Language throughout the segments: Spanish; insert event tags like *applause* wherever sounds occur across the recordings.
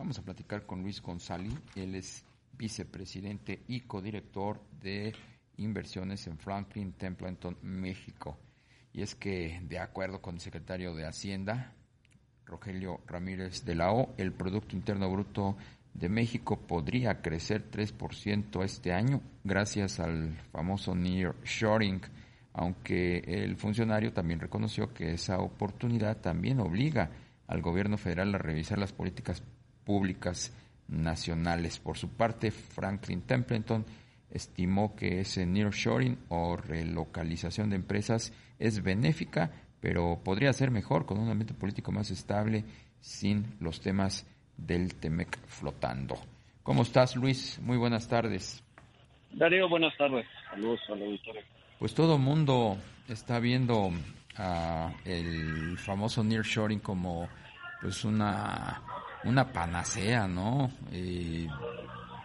Vamos a platicar con Luis González, él es vicepresidente y codirector de inversiones en Franklin Templeton, México. Y es que, de acuerdo con el secretario de Hacienda, Rogelio Ramírez de la O, el Producto Interno Bruto de México podría crecer 3% este año gracias al famoso nearshoring, aunque el funcionario también reconoció que esa oportunidad también obliga al gobierno federal a revisar las políticas públicas nacionales. Por su parte, Franklin Templeton estimó que ese nearshoring o relocalización de empresas es benéfica, pero podría ser mejor con un ambiente político más estable sin los temas del TEMEC flotando. ¿Cómo estás, Luis? Muy buenas tardes. Darío, buenas tardes. Saludos a la Pues todo mundo está viendo el famoso nearshoring como pues una una panacea, ¿no? Eh,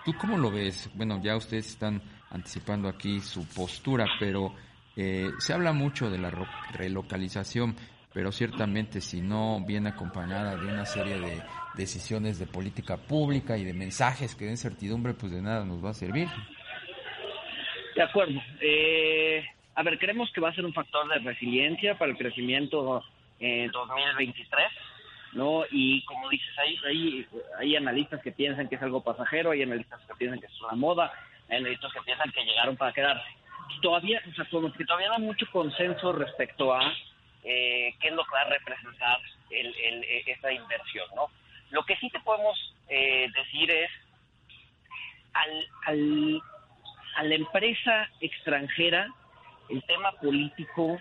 ¿Tú cómo lo ves? Bueno, ya ustedes están anticipando aquí su postura, pero eh, se habla mucho de la relocalización, pero ciertamente si no viene acompañada de una serie de decisiones de política pública y de mensajes que den certidumbre, pues de nada nos va a servir. De acuerdo. Eh, a ver, creemos que va a ser un factor de resiliencia para el crecimiento en 2023 ¿no? Y como dices, hay, hay, hay analistas que piensan que es algo pasajero, hay analistas que piensan que es una moda, hay analistas que piensan que llegaron para quedarse. Todavía, o sea, como que todavía no mucho consenso respecto a eh, qué es lo que va a representar el, el, esta inversión, ¿no? Lo que sí te podemos eh, decir es, al, al, a la empresa extranjera, el tema político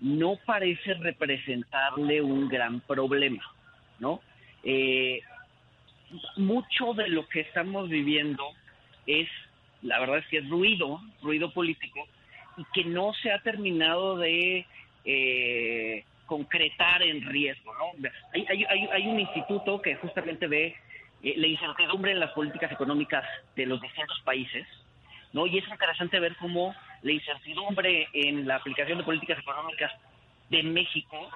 no parece representarle un gran problema. ¿no? Eh, mucho de lo que estamos viviendo es, la verdad es que es ruido, ruido político, y que no se ha terminado de eh, concretar en riesgo, ¿no? Hay, un instituto que justamente ve eh, la incertidumbre en las políticas económicas de los distintos países, ¿no? Y es interesante ver cómo la incertidumbre en la aplicación de políticas económicas de México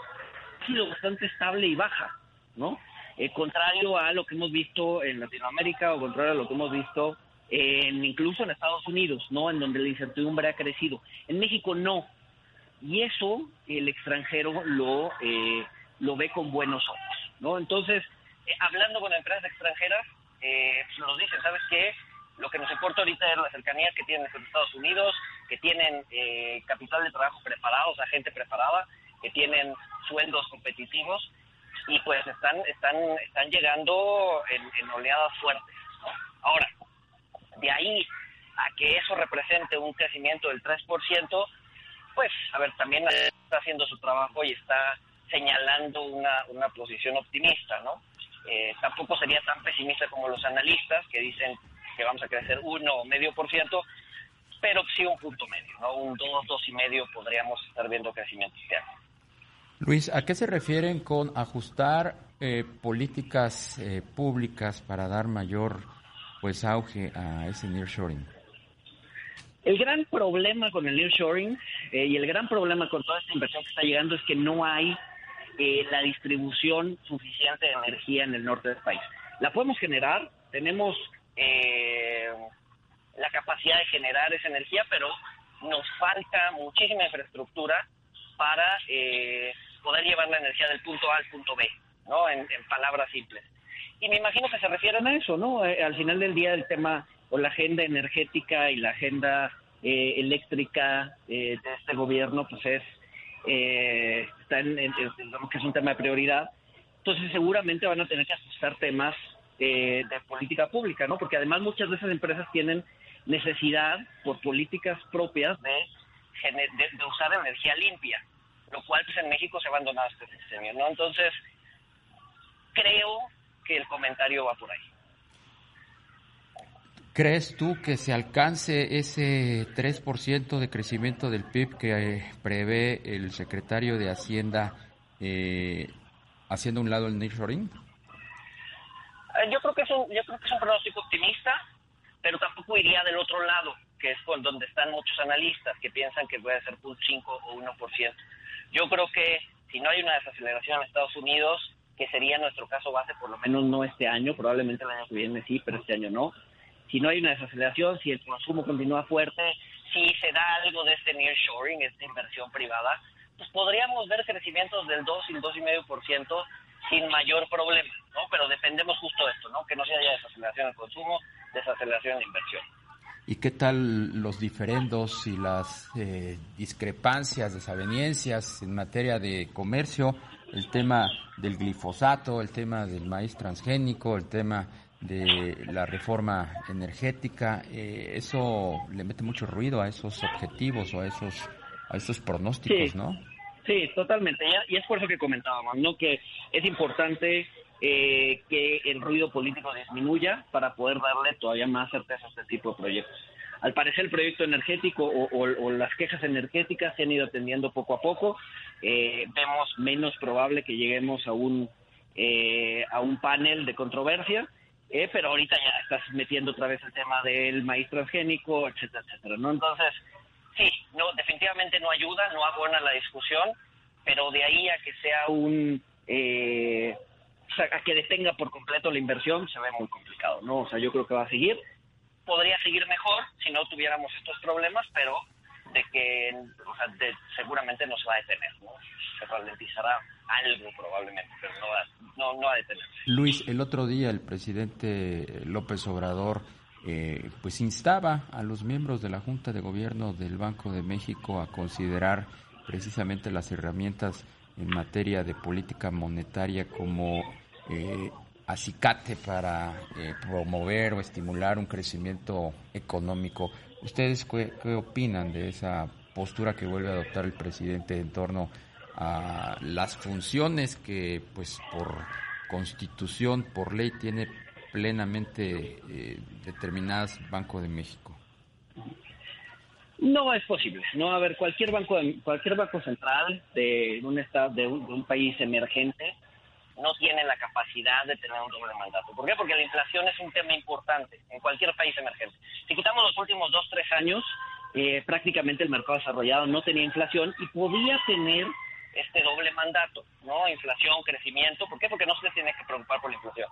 ha sido bastante estable y baja. ¿no? Eh, contrario a lo que hemos visto en Latinoamérica o contrario a lo que hemos visto en, incluso en Estados Unidos, ¿no? En donde la incertidumbre ha crecido. En México no. Y eso el extranjero lo, eh, lo ve con buenos ojos, ¿no? Entonces, eh, hablando con empresas extranjeras, eh, pues, nos dicen, ¿sabes qué? Lo que nos importa ahorita es la cercanía que tienen con Estados Unidos, que tienen capital de trabajo preparado, o sea, gente preparada, que tienen sueldos competitivos y pues están están están llegando en, oleadas fuertes. Ahora, de ahí a que eso represente un crecimiento del 3%, pues, a ver, también está haciendo su trabajo y está señalando una, una posición optimista, ¿no? Eh, tampoco sería tan pesimista como los analistas que dicen que vamos a crecer uno o medio por ciento, pero sí un punto medio, ¿no? Un dos, dos y medio podríamos estar viendo crecimiento este año. Luis, ¿a qué se refieren con ajustar eh, políticas eh, públicas para dar mayor pues auge a ese nearshoring? El gran problema con el nearshoring eh, y el gran problema con toda esta inversión que está llegando es que no hay la distribución suficiente de energía en el norte del país. La podemos generar, tenemos la capacidad de generar esa energía, pero nos falta muchísima infraestructura para poder llevar la energía del punto A al punto B, ¿no? En, palabras simples. Y me imagino que se refieren a eso, ¿no? Eh, al final del día el tema o la agenda energética y la agenda eh, eléctrica eh, de este gobierno, pues es, está en, digamos que es un tema de prioridad. Entonces seguramente van a tener que ajustar temas de política pública, ¿no? Porque además muchas de esas empresas tienen necesidad por políticas propias de, de usar energía limpia lo cual pues en México se ha abandonado este sistema, ¿no? Entonces, creo que el comentario va por ahí. ¿Crees tú que se alcance ese 3% de crecimiento del PIB que eh, prevé el secretario de Hacienda eh, haciendo un lado el nearshoring? Eh, yo creo que es un, yo creo que es un pronóstico optimista, pero tampoco iría del otro lado, que es con donde están muchos analistas que piensan que puede ser un 5 o 1%. Yo creo que si no hay una desaceleración en Estados Unidos, que sería nuestro caso base, por lo menos no este año, probablemente el año que viene sí, pero este año no si no hay una desaceleración, si el consumo continúa fuerte, si se da algo de este nearshoring, esta inversión privada, pues podríamos ver crecimientos del 2 y el 2,5% sin mayor problema, ¿no? Pero dependemos justo de esto, ¿no? Que no se haya desaceleración del consumo, desaceleración de inversión. ¿Y qué tal los diferendos y las eh, discrepancias, desavenencias en materia de comercio? El tema del glifosato, el tema del maíz transgénico, el tema de la reforma energética, eh, eso le mete mucho ruido a esos objetivos o a esos a esos pronósticos, ¿no? Sí, totalmente. Y es por eso que comentábamos, ¿no? Que es importante eh, que el ruido político disminuya para poder darle todavía más certeza a este tipo de proyectos. Al parecer el proyecto energético o, las quejas energéticas se han ido atendiendo poco a poco. Eh, vemos menos probable que lleguemos a un a un panel de controversia eh, pero ahorita ya estás metiendo otra vez el tema del maíz transgénico, etcétera, etcétera, ¿no? Entonces, sí, no, definitivamente no ayuda, no abona la discusión, pero de ahí a que sea un... Eh, a que detenga por completo la inversión se ve muy complicado, ¿no? O sea, yo creo que va a seguir. Podría seguir mejor si no tuviéramos estos problemas, pero de que o sea, seguramente no se va a detener, ¿no? Se ralentizará algo probablemente, pero no va, no, no va a detenerse. Luis, el otro día el presidente López Obrador eh, pues instaba a los miembros de la Junta de Gobierno del Banco de México a considerar precisamente las herramientas en materia de política monetaria como eh, acicate para eh, promover o estimular un crecimiento económico. ¿Ustedes qué, opinan de esa postura que vuelve a adoptar el presidente en torno a las funciones que, pues, por constitución, por ley, tiene plenamente eh, determinadas Banco de México? No es posible. No, a ver, cualquier banco, cualquier banco central de un estado, de un país emergente no tiene la capacidad de tener un doble mandato. ¿Por qué? Porque la inflación es un tema importante en cualquier país emergente. Si quitamos los últimos dos, tres años, eh, prácticamente el mercado desarrollado no tenía inflación y podía tener este doble mandato, ¿no? Inflación, crecimiento. ¿Por qué? Porque no se tiene que preocupar por la inflación.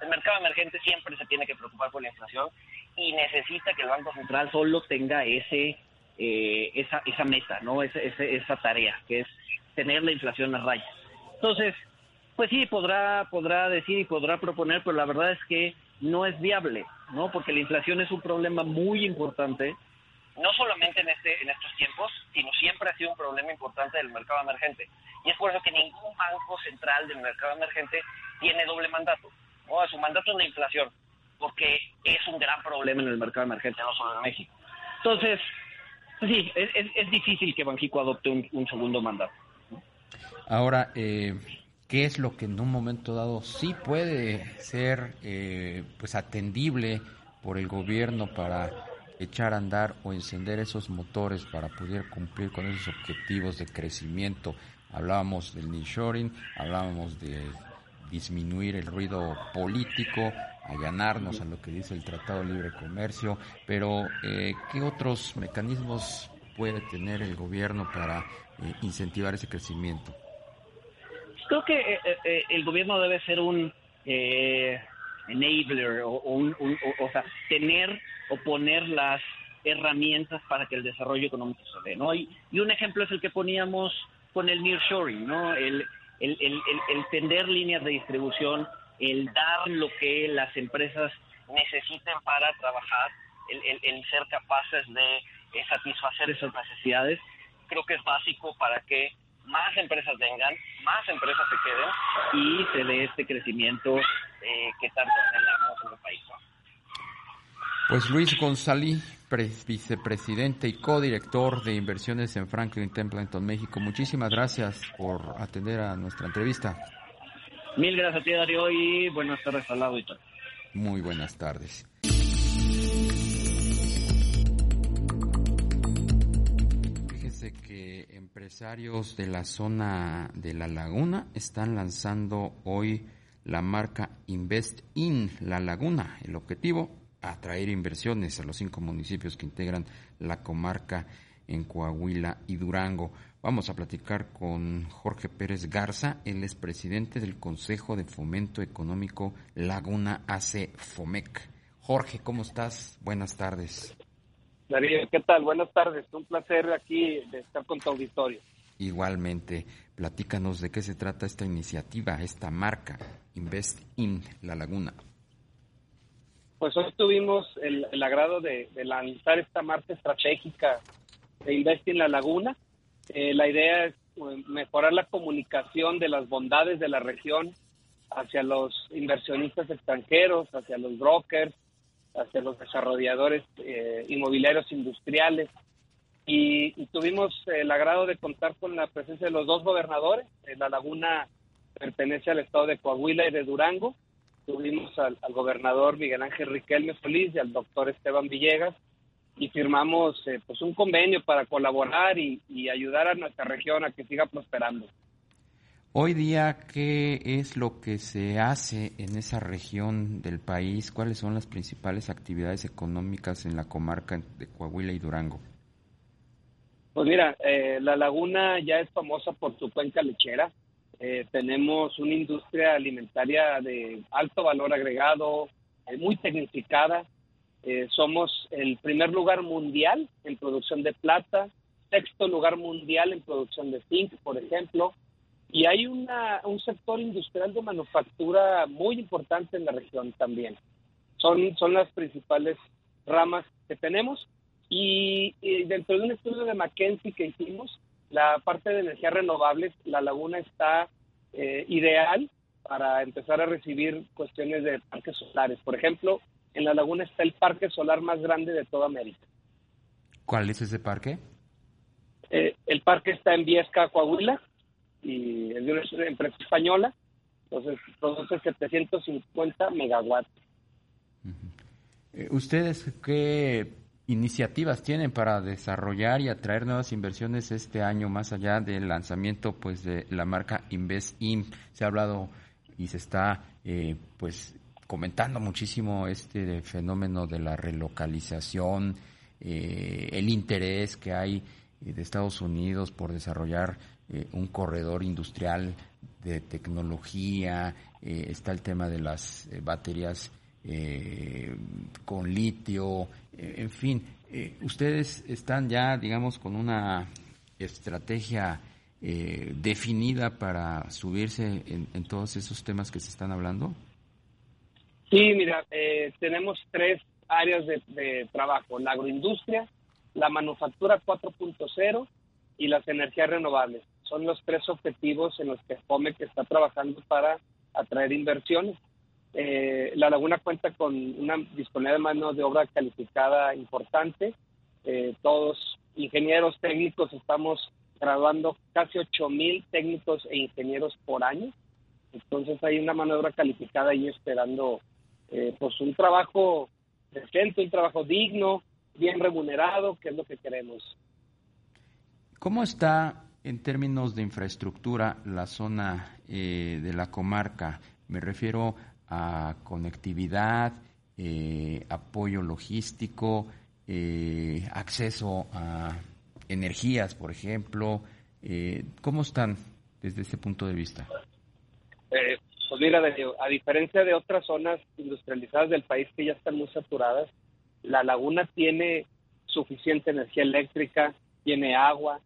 El mercado emergente siempre se tiene que preocupar por la inflación y necesita que el Banco Central solo tenga ese eh, esa, esa meta, ¿no? Esa, esa, esa tarea, que es tener la inflación a raya. Entonces, pues sí, podrá, podrá decir y podrá proponer, pero la verdad es que no es viable, ¿no? Porque la inflación es un problema muy importante, no solamente en, este, en estos tiempos, sino siempre ha sido un problema importante del mercado emergente. Y es por eso que ningún banco central del mercado emergente tiene doble mandato. ¿no? Su mandato es la inflación, porque es un gran problema en el mercado emergente, no solo en México. Entonces, pues sí, es, es, difícil que Banjico adopte un, un segundo mandato. Ahora, eh, qué es lo que en un momento dado sí puede ser eh, pues atendible por el gobierno para echar a andar o encender esos motores para poder cumplir con esos objetivos de crecimiento. Hablábamos del nearshoring, hablábamos de disminuir el ruido político, allanarnos a lo que dice el Tratado de Libre Comercio, pero eh, ¿qué otros mecanismos puede tener el gobierno para eh, incentivar ese crecimiento? Creo que eh, eh, eh, el gobierno debe ser un enabler o, un, o, sea, tener o poner las herramientas para que el desarrollo económico se dé, ¿no? Y, un ejemplo es el que poníamos con el nearshoring, ¿no? El, el, el, el, tender líneas de distribución, el dar lo que las empresas necesiten para trabajar, el, ser capaces de satisfacer esas necesidades, creo que es básico para que más empresas vengan, más empresas se queden y se dé este crecimiento eh, que tanto anhelamos en el país. Pues Luis González, vicepresidente y codirector de inversiones en Franklin Templeton, México, muchísimas gracias por atender a nuestra entrevista. Mil gracias a ti, Darío, y buenas tardes al auditorio. Muy buenas tardes. Empresarios de la zona de la laguna están lanzando hoy la marca Invest in La Laguna. El objetivo, atraer inversiones a los cinco municipios que integran la comarca en Coahuila y Durango. Vamos a platicar con Jorge Pérez Garza, él es presidente del Consejo de Fomento Económico Laguna AC FOMEC. Jorge, ¿cómo estás? Buenas tardes. Darío, ¿qué tal? Buenas tardes. Un placer aquí de estar con tu auditorio. Igualmente, platícanos de qué se trata esta iniciativa, esta marca, Invest in La Laguna. Pues hoy tuvimos el, agrado de, lanzar esta marca estratégica de Invest in La Laguna. Eh, la idea es pues, mejorar la comunicación de las bondades de la región hacia los inversionistas extranjeros, hacia los brokers, hacia los desarrolladores eh, inmobiliarios industriales. Y, tuvimos el agrado de contar con la presencia de los dos gobernadores. Eh, la laguna pertenece al estado de Coahuila y de Durango. Tuvimos al, gobernador Miguel Ángel Riquelme Solís y al doctor Esteban Villegas y firmamos eh, pues un convenio para colaborar y, y ayudar a nuestra región a que siga prosperando. Hoy día, ¿qué es lo que se hace en esa región del país? ¿Cuáles son las principales actividades económicas en la comarca de Coahuila y Durango? Pues mira, eh, la laguna ya es famosa por su cuenca lechera. Eh, tenemos una industria alimentaria de alto valor agregado, eh, muy tecnificada. somos el primer lugar mundial en producción de plata, sexto lugar mundial en producción de zinc, por ejemplo y hay una, un sector industrial de manufactura muy importante en la región también. Son, son las principales ramas que tenemos. Y, dentro de un estudio de McKenzie que hicimos, la parte de energías renovables, la laguna está eh, ideal para empezar a recibir cuestiones de parques solares. Por ejemplo, en la laguna está el parque solar más grande de toda América. ¿Cuál es ese parque? Eh, el parque está en Viesca, Coahuila, y es de una empresa española, entonces produce 750 megawatts. Eh, ¿Ustedes qué iniciativas tienen para desarrollar y atraer nuevas inversiones este año más allá del lanzamiento pues de la marca InvestIn? Se ha hablado y se está eh, pues comentando muchísimo este fenómeno de la relocalización, eh, el interés que hay de Estados Unidos por desarrollar eh, un corredor industrial de tecnología, eh, está el tema de las eh, baterías con litio, en fin, ustedes están ya, digamos, con una estrategia definida para subirse en, todos esos temas que se están hablando. Sí, mira, tenemos tres áreas de, de trabajo, la agroindustria, la manufactura 4.0 y las energías renovables son los tres objetivos en los que FOMEC está trabajando para atraer inversiones. Eh, la laguna cuenta con una disponibilidad de mano de obra calificada importante. Eh, todos ingenieros técnicos estamos graduando casi 8 mil técnicos e ingenieros por año. Entonces hay una mano de obra calificada ahí esperando eh, pues un trabajo decente, un trabajo digno, bien remunerado, que es lo que queremos. ¿Cómo está en términos de infraestructura, la zona eh, de la comarca, me refiero a conectividad, eh, apoyo logístico, eh, acceso a energías, por ejemplo. ¿Cómo están desde ese punto de vista? pues mira, a diferencia de otras zonas industrializadas del país que ya están muy saturadas, la laguna tiene suficiente energía eléctrica, tiene agua,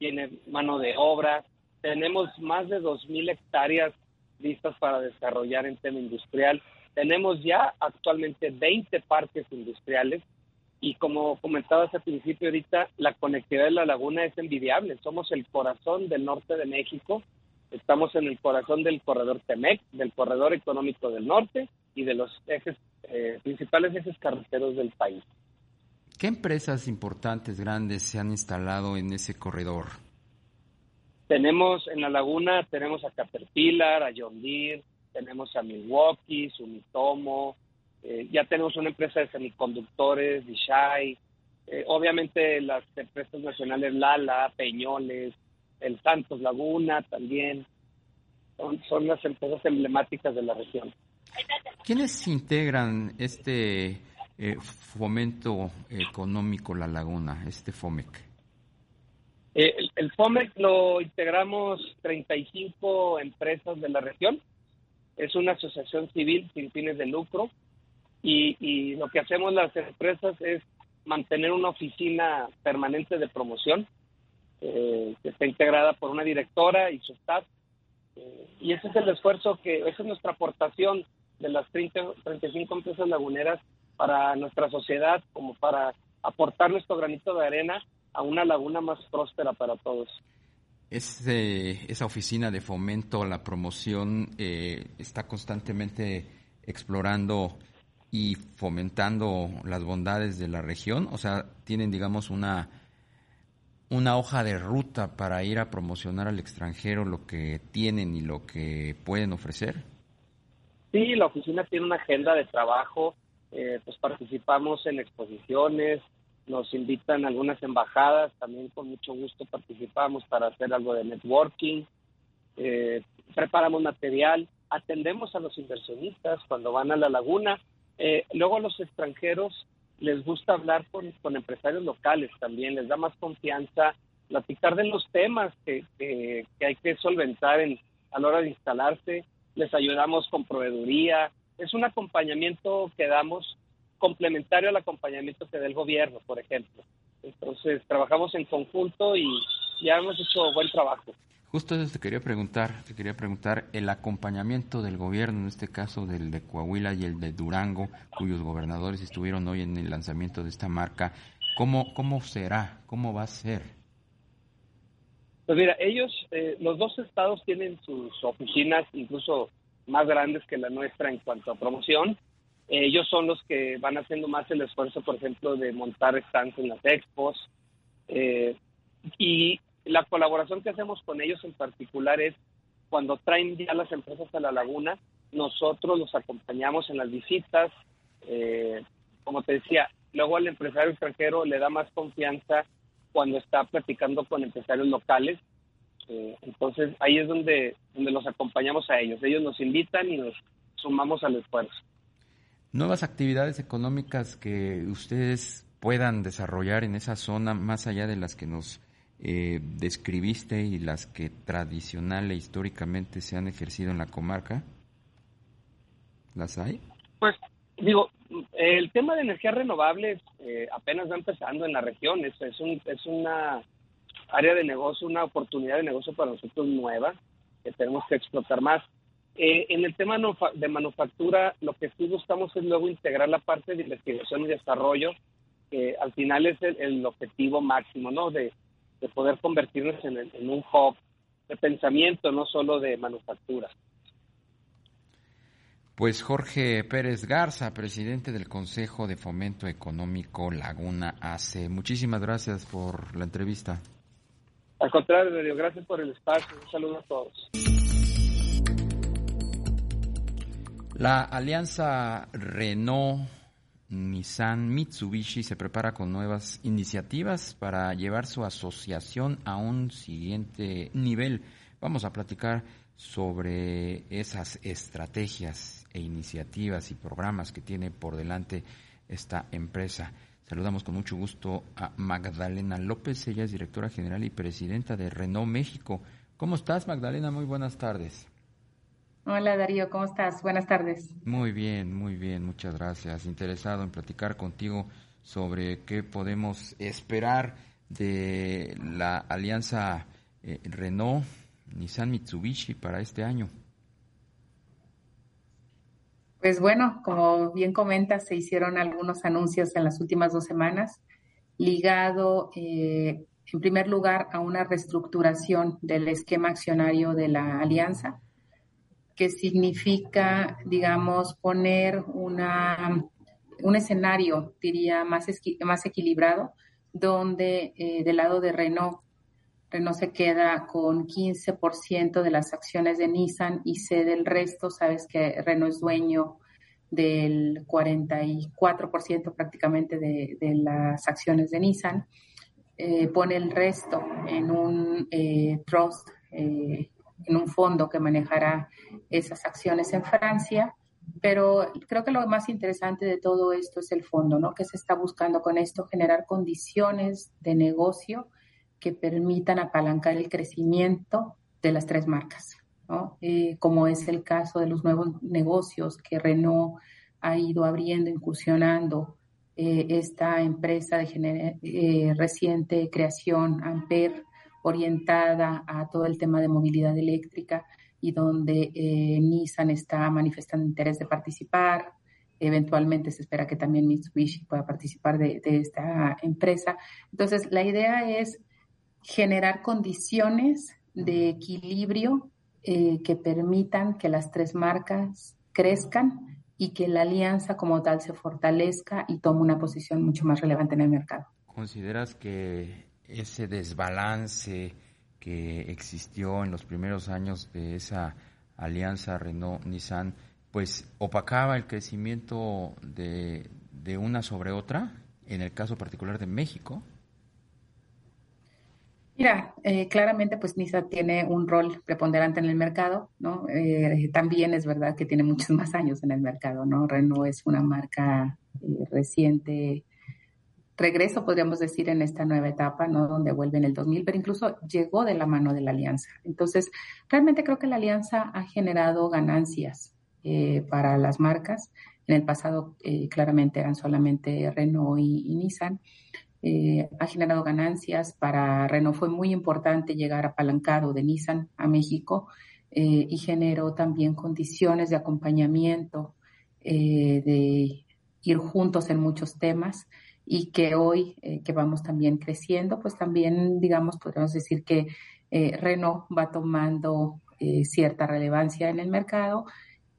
tiene mano de obra. Tenemos más de 2.000 hectáreas listas para desarrollar en tema industrial. Tenemos ya actualmente 20 parques industriales y como comentabas al principio ahorita, la conectividad de la laguna es envidiable. Somos el corazón del norte de México, estamos en el corazón del corredor Temec, del corredor económico del norte y de los ejes eh, principales ejes carreteros del país. ¿Qué empresas importantes, grandes, se han instalado en ese corredor? Tenemos en la laguna, tenemos a Caterpillar, a John Deere, tenemos a Milwaukee, Sumitomo, eh, ya tenemos una empresa de semiconductores, Dishai, eh, obviamente las empresas nacionales Lala, Peñoles, el Santos Laguna también, son, son las empresas emblemáticas de la región. ¿Quiénes integran este eh, fomento económico La Laguna, este FOMEC? Eh, el, FOMEC lo integramos 35 empresas de la región. Es una asociación civil sin fines de lucro y, lo que hacemos las empresas es mantener una oficina permanente de promoción eh, que está integrada por una directora y su staff. Eh, y ese es el esfuerzo que, esa es nuestra aportación de las 30, 35 empresas laguneras para nuestra sociedad, como para aportar nuestro granito de arena a una laguna más próspera para todos. esa oficina de fomento a la promoción eh, está constantemente explorando y fomentando las bondades de la región, o sea, tienen, digamos, una, una hoja de ruta para ir a promocionar al extranjero lo que tienen y lo que pueden ofrecer. Sí, la oficina tiene una agenda de trabajo, eh, pues participamos en exposiciones, nos invitan algunas embajadas, también con mucho gusto participamos para hacer algo de networking, eh, preparamos material, atendemos a los inversionistas cuando van a la laguna, eh, luego a los extranjeros les gusta hablar con, con, empresarios locales también, les da más confianza, platicar de los temas que, que, que hay que solventar en, a la hora de instalarse, les ayudamos con proveeduría, es un acompañamiento que damos complementario al acompañamiento que da el gobierno, por ejemplo. Entonces, trabajamos en conjunto y ya hemos hecho buen trabajo. Justo eso te quería preguntar, te quería preguntar el acompañamiento del gobierno, en este caso del de Coahuila y el de Durango, cuyos gobernadores estuvieron hoy en el lanzamiento de esta marca, ¿cómo, cómo será? ¿Cómo va a ser? Pues mira, ellos, eh, los dos estados tienen sus oficinas incluso más grandes que la nuestra en cuanto a promoción ellos son los que van haciendo más el esfuerzo, por ejemplo, de montar stands en las expos. Eh, y la colaboración que hacemos con ellos en particular es cuando traen ya las empresas a la laguna, nosotros los acompañamos en las visitas. Eh, como te decía, luego al empresario extranjero le da más confianza cuando está platicando con empresarios locales. Eh, entonces ahí es donde, donde los acompañamos a ellos. Ellos nos invitan y nos sumamos al esfuerzo nuevas actividades económicas que ustedes puedan desarrollar en esa zona, más allá de las que nos eh, describiste y las que tradicional e históricamente se han ejercido en la comarca? ¿Las hay? Pues digo, el tema de energías renovables eh, apenas va empezando en la región, es, es, un, es una área de negocio, una oportunidad de negocio para nosotros nueva que tenemos que explotar más. Eh, en el tema de manufactura, lo que sí buscamos es luego integrar la parte de investigación y desarrollo, que al final es el, objetivo máximo, ¿no? De, poder convertirnos en, en, un hub de pensamiento, no solo de manufactura. Pues Jorge Pérez Garza, presidente del Consejo de Fomento Económico Laguna AC. Muchísimas gracias por la entrevista. Al contrario, gracias por el espacio. Un saludo a todos. La alianza Renault, Nissan, Mitsubishi se prepara con nuevas iniciativas para llevar su asociación a un siguiente nivel. Vamos a platicar sobre esas estrategias e iniciativas y programas que tiene por delante esta empresa. Saludamos con mucho gusto a Magdalena López, ella es directora general y presidenta de Renault México. ¿Cómo estás, Magdalena? Muy buenas tardes. Hola Darío, ¿cómo estás? Buenas tardes. Muy bien, muy bien, muchas gracias. Interesado en platicar contigo sobre qué podemos esperar de la alianza eh, Renault, Nissan Mitsubishi para este año. Pues bueno, como bien comentas, se hicieron algunos anuncios en las últimas dos semanas ligado, eh, en primer lugar, a una reestructuración del esquema accionario de la alianza que significa, digamos, poner una, un escenario, diría, más, más equilibrado, donde eh, del lado de Renault Renault se queda con 15% de las acciones de Nissan y cede el resto. Sabes que Renault es dueño del 44% prácticamente de, las acciones de Nissan. Eh, pone el resto en un eh, trust, eh, en un fondo que manejará esas acciones en Francia. Pero creo que lo más interesante de todo esto es el fondo, ¿no? Que se está buscando con esto generar condiciones de negocio que permitan apalancar el crecimiento de las tres marcas, ¿no? Eh, como es el caso de los nuevos negocios que Renault ha ido abriendo, incursionando. Eh, esta empresa de eh, reciente creación, Ampere, orientada a todo el tema de movilidad eléctrica y donde Nissan está manifestando interés de participar. Eventualmente se espera que también Mitsubishi pueda participar de, de esta empresa. Entonces, la idea es generar condiciones de equilibrio eh, que permitan que las tres marcas crezcan y que la alianza como tal se fortalezca y tome una posición mucho más relevante en el mercado. ¿Consideras que ese desbalance que existió en los primeros años de esa alianza Renault-Nissan, pues opacaba el crecimiento de, de una sobre otra, en el caso particular de México? Mira, eh, claramente pues NISA tiene un rol preponderante en el mercado, ¿no? Eh, también es verdad que tiene muchos más años en el mercado, ¿no? Renault es una marca eh, reciente, regreso podríamos decir en esta nueva etapa, ¿no? Donde vuelve en el 2000, pero incluso llegó de la mano de la alianza. Entonces, realmente creo que la alianza ha generado ganancias para las marcas. En el pasado claramente eran solamente Renault y Nissan. Eh, ha generado ganancias. Para Renault fue muy importante llegar apalancado de Nissan a México eh, y generó también condiciones de acompañamiento, eh, de ir juntos en muchos temas y que hoy que vamos también creciendo, pues también, digamos, podemos decir que Renault va tomando cierta relevancia en el mercado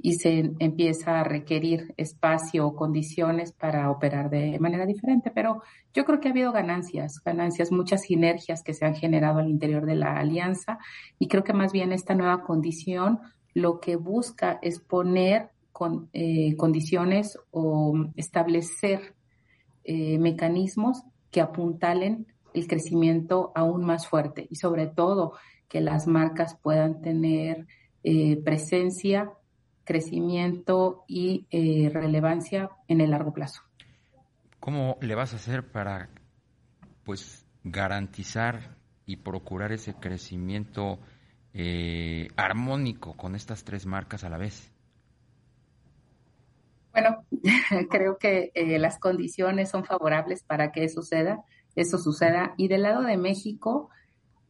y se empieza a requerir espacio o condiciones para operar de manera diferente. Pero yo creo que ha habido ganancias, ganancias, muchas sinergias que se han generado al interior de la alianza y creo que más bien esta nueva condición lo que busca es poner con, eh, condiciones o establecer eh, mecanismos que apuntalen el crecimiento aún más fuerte y sobre todo que las marcas puedan tener eh, presencia crecimiento y eh, relevancia en el largo plazo. ¿Cómo le vas a hacer para pues garantizar y procurar ese crecimiento eh, armónico con estas tres marcas a la vez? Bueno, *laughs* creo que eh, las condiciones son favorables para que eso suceda, eso suceda. Y del lado de México,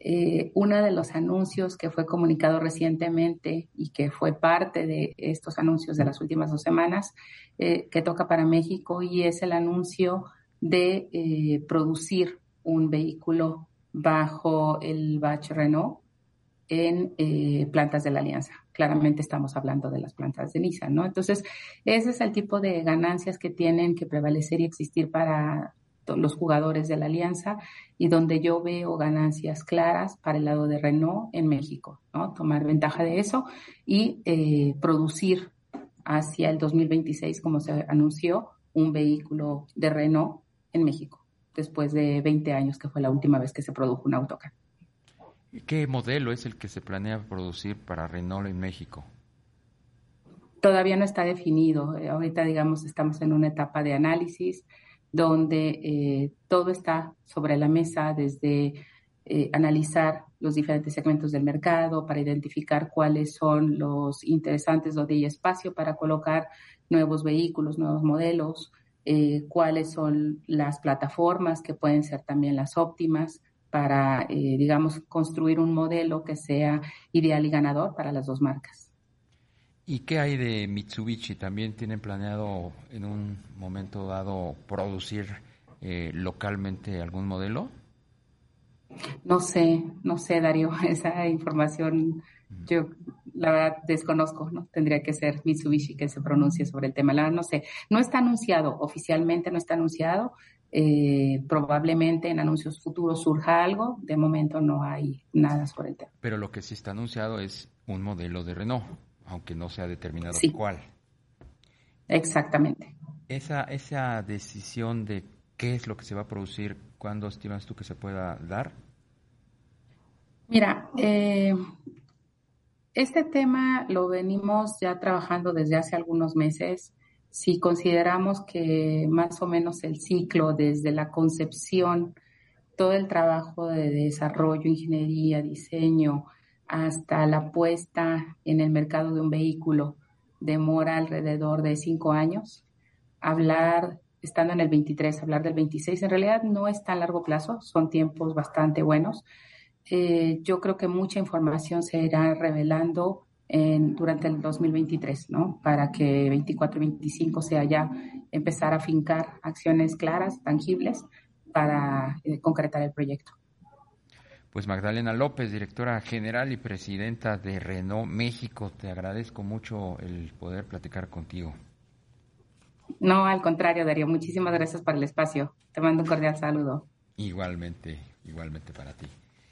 eh, uno de los anuncios que fue comunicado recientemente y que fue parte de estos anuncios de las últimas dos semanas, eh, que toca para México y es el anuncio de eh, producir un vehículo bajo el batch Renault en plantas de la alianza. Claramente estamos hablando de las plantas de Nissan, ¿no? Entonces, ese es el tipo de ganancias que tienen que prevalecer y existir para los jugadores de la alianza y donde yo veo ganancias claras para el lado de Renault en México, ¿no? Tomar ventaja de eso y eh, producir hacia el 2026, como se anunció, un vehículo de Renault en México, después de 20 años que fue la última vez que se produjo un autocar. ¿Qué modelo es el que se planea producir para Renault en México? Todavía no está definido. Eh, ahorita, digamos, estamos en una etapa de análisis donde eh, todo está sobre la mesa desde eh, analizar los diferentes segmentos del mercado para identificar cuáles son los interesantes donde hay espacio para colocar nuevos vehículos, nuevos modelos, eh, cuáles son las plataformas que pueden ser también las óptimas para, digamos, construir un modelo que sea ideal y ganador para las dos marcas. ¿Y qué hay de Mitsubishi? ¿También tienen planeado en un momento dado producir eh, localmente algún modelo? No sé, no sé, Darío, *laughs* esa información yo la verdad desconozco, ¿no? Tendría que ser Mitsubishi que se pronuncie sobre el tema. La verdad no sé. No está anunciado, oficialmente no está anunciado. Eh, probablemente en anuncios futuros surja algo. De momento no hay nada sobre el tema. Pero lo que sí está anunciado es un modelo de Renault, aunque no se ha determinado cuál. Exactamente. Esa, esa decisión de qué es lo que se va a producir, ¿cuándo estimas tú que se pueda dar? Mira, eh, este tema lo venimos ya trabajando desde hace algunos meses. Si consideramos que más o menos el ciclo desde la concepción, todo el trabajo de desarrollo, ingeniería, diseño, hasta la puesta en el mercado de un vehículo demora alrededor de cinco años. Hablar, estando en el 23, hablar del 26, en realidad no es tan largo plazo, son tiempos bastante buenos. Eh, yo creo que mucha información se irá revelando durante el 2023, ¿no? Para que 24 y 25 sea ya empezar a fincar acciones claras, tangibles, para eh, concretar el proyecto. Pues Magdalena López, directora general y presidenta de Renault México, te agradezco mucho el poder platicar contigo. No, al contrario, Darío, muchísimas gracias por el espacio. Te mando un cordial saludo. Igualmente, igualmente para ti.